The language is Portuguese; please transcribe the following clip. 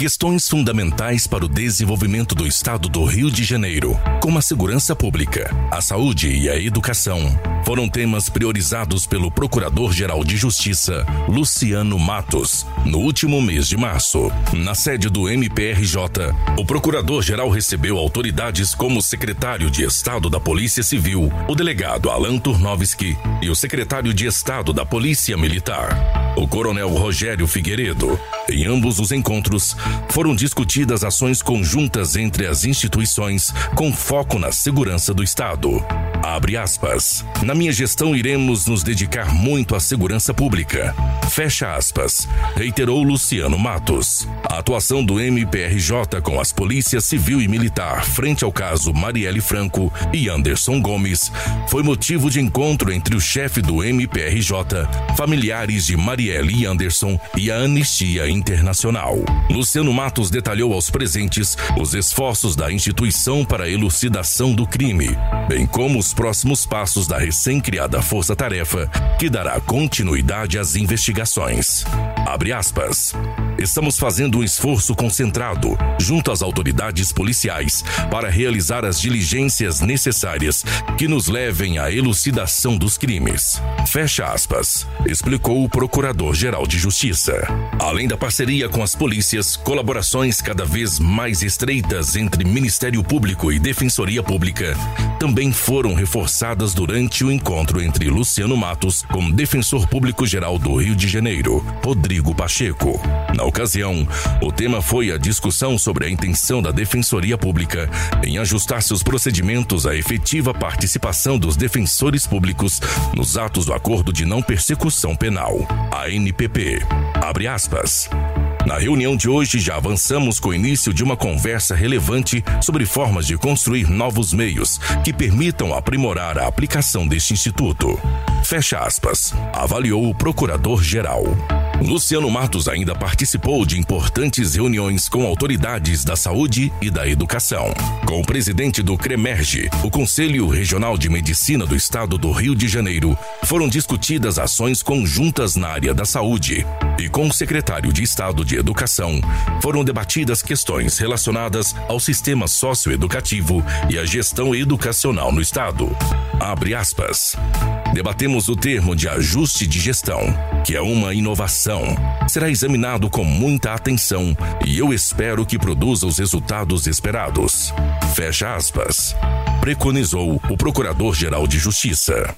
Questões fundamentais para o desenvolvimento do Estado do Rio de Janeiro, como a segurança pública, a saúde e a educação, foram temas priorizados pelo Procurador-Geral de Justiça, Luciano Matos, no último mês de março. Na sede do MPRJ, o Procurador-Geral recebeu autoridades como o Secretário de Estado da Polícia Civil, o delegado Alan Turnovski e o Secretário de Estado da Polícia Militar, o Coronel Rogério Figueiredo. Em ambos os encontros, foram discutidas ações conjuntas entre as instituições com foco na segurança do Estado. Abre aspas. Na minha gestão iremos nos dedicar muito à segurança pública. Fecha aspas. Reiterou Luciano Matos. A atuação do MPRJ com as polícias civil e militar frente ao caso Marielle Franco e Anderson Gomes foi motivo de encontro entre o chefe do MPRJ, familiares de Marielle e Anderson e a Anistia Internacional. Luciano Matos detalhou aos presentes os esforços da instituição para a elucidação do crime, bem como os próximos passos da recém-criada Força Tarefa, que dará continuidade às investigações. Abre aspas. Estamos fazendo um esforço concentrado, junto às autoridades policiais, para realizar as diligências necessárias que nos levem à elucidação dos crimes. Fecha aspas, explicou o Procurador-Geral de Justiça. Além da parceria com as polícias, colaborações cada vez mais estreitas entre Ministério Público e Defensoria Pública também foram reforçadas durante o encontro entre Luciano Matos com Defensor Público Geral do Rio de Janeiro, Rodrigo Pacheco. Na ocasião, o tema foi a discussão sobre a intenção da Defensoria Pública em ajustar seus procedimentos à efetiva participação dos defensores públicos nos atos do Acordo de Não Persecução Penal, ANPP. Abre aspas. Na reunião de hoje, já avançamos com o início de uma conversa relevante sobre formas de construir novos meios que permitam aprimorar a aplicação deste instituto. Fecha aspas, avaliou o procurador-geral. Luciano Matos ainda participou de importantes reuniões com autoridades da saúde e da educação. Com o presidente do CREMERGE, o Conselho Regional de Medicina do Estado do Rio de Janeiro, foram discutidas ações conjuntas na área da saúde. E com o secretário de Estado de Educação, foram debatidas questões relacionadas ao sistema socioeducativo e à gestão educacional no Estado. Abre aspas. Debatemos o termo de ajuste de gestão, que é uma inovação. Será examinado com muita atenção e eu espero que produza os resultados esperados. Fecha aspas. Preconizou o Procurador-Geral de Justiça.